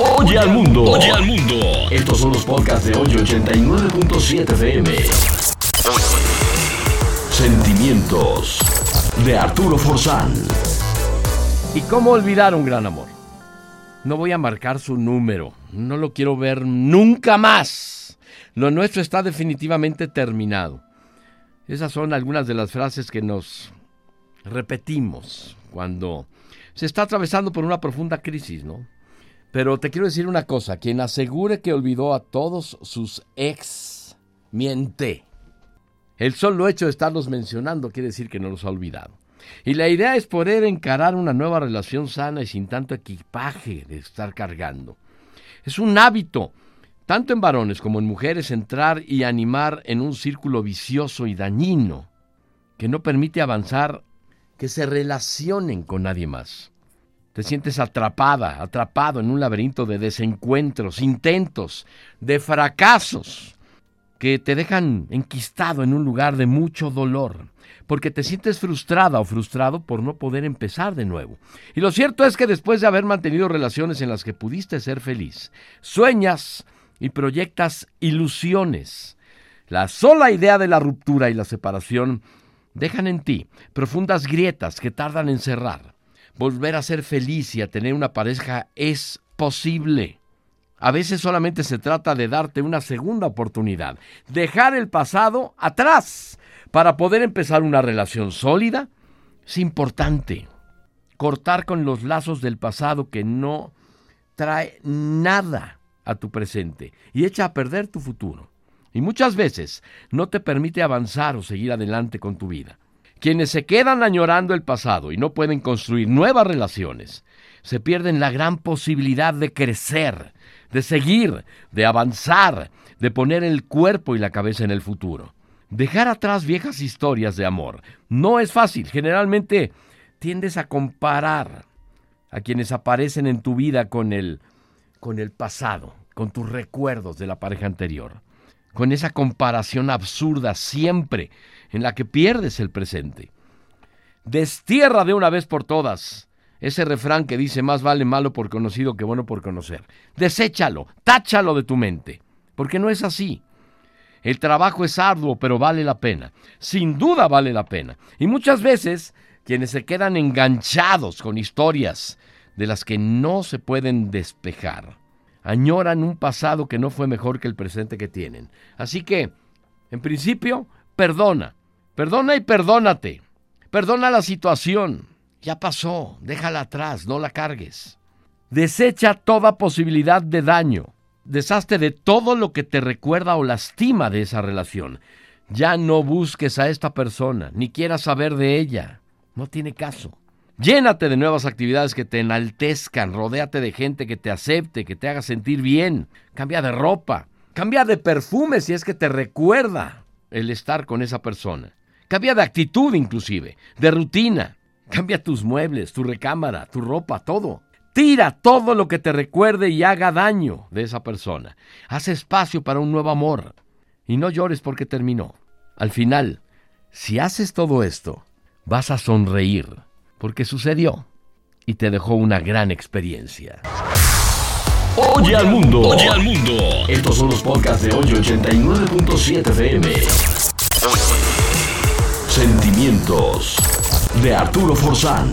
Oye al mundo. Oye al mundo. Estos son los podcasts de hoy 89.7 FM. Sentimientos de Arturo Forzán. ¿Y cómo olvidar un gran amor? No voy a marcar su número. No lo quiero ver nunca más. Lo nuestro está definitivamente terminado. Esas son algunas de las frases que nos repetimos cuando se está atravesando por una profunda crisis, ¿no? Pero te quiero decir una cosa, quien asegure que olvidó a todos sus ex, miente. El solo hecho de estarlos mencionando quiere decir que no los ha olvidado. Y la idea es poder encarar una nueva relación sana y sin tanto equipaje de estar cargando. Es un hábito, tanto en varones como en mujeres, entrar y animar en un círculo vicioso y dañino que no permite avanzar, que se relacionen con nadie más. Te sientes atrapada, atrapado en un laberinto de desencuentros, intentos, de fracasos que te dejan enquistado en un lugar de mucho dolor, porque te sientes frustrada o frustrado por no poder empezar de nuevo. Y lo cierto es que después de haber mantenido relaciones en las que pudiste ser feliz, sueñas y proyectas ilusiones. La sola idea de la ruptura y la separación dejan en ti profundas grietas que tardan en cerrar. Volver a ser feliz y a tener una pareja es posible. A veces solamente se trata de darte una segunda oportunidad, dejar el pasado atrás para poder empezar una relación sólida. Es importante cortar con los lazos del pasado que no trae nada a tu presente y echa a perder tu futuro. Y muchas veces no te permite avanzar o seguir adelante con tu vida. Quienes se quedan añorando el pasado y no pueden construir nuevas relaciones, se pierden la gran posibilidad de crecer, de seguir, de avanzar, de poner el cuerpo y la cabeza en el futuro. Dejar atrás viejas historias de amor no es fácil. Generalmente tiendes a comparar a quienes aparecen en tu vida con el, con el pasado, con tus recuerdos de la pareja anterior, con esa comparación absurda siempre en la que pierdes el presente. Destierra de una vez por todas ese refrán que dice más vale malo por conocido que bueno por conocer. Deséchalo, táchalo de tu mente, porque no es así. El trabajo es arduo, pero vale la pena. Sin duda vale la pena. Y muchas veces quienes se quedan enganchados con historias de las que no se pueden despejar, añoran un pasado que no fue mejor que el presente que tienen. Así que, en principio, perdona. Perdona y perdónate. Perdona la situación. Ya pasó. Déjala atrás. No la cargues. Desecha toda posibilidad de daño. Deshazte de todo lo que te recuerda o lastima de esa relación. Ya no busques a esta persona, ni quieras saber de ella. No tiene caso. Llénate de nuevas actividades que te enaltezcan, rodéate de gente que te acepte, que te haga sentir bien. Cambia de ropa, cambia de perfume si es que te recuerda el estar con esa persona. Cambia de actitud inclusive, de rutina. Cambia tus muebles, tu recámara, tu ropa, todo. Tira todo lo que te recuerde y haga daño de esa persona. Haz espacio para un nuevo amor. Y no llores porque terminó. Al final, si haces todo esto, vas a sonreír porque sucedió y te dejó una gran experiencia. Oye al mundo. Oye al mundo. Estos son los podcasts de hoy 89.7 FM. Sentimientos de Arturo Forzán.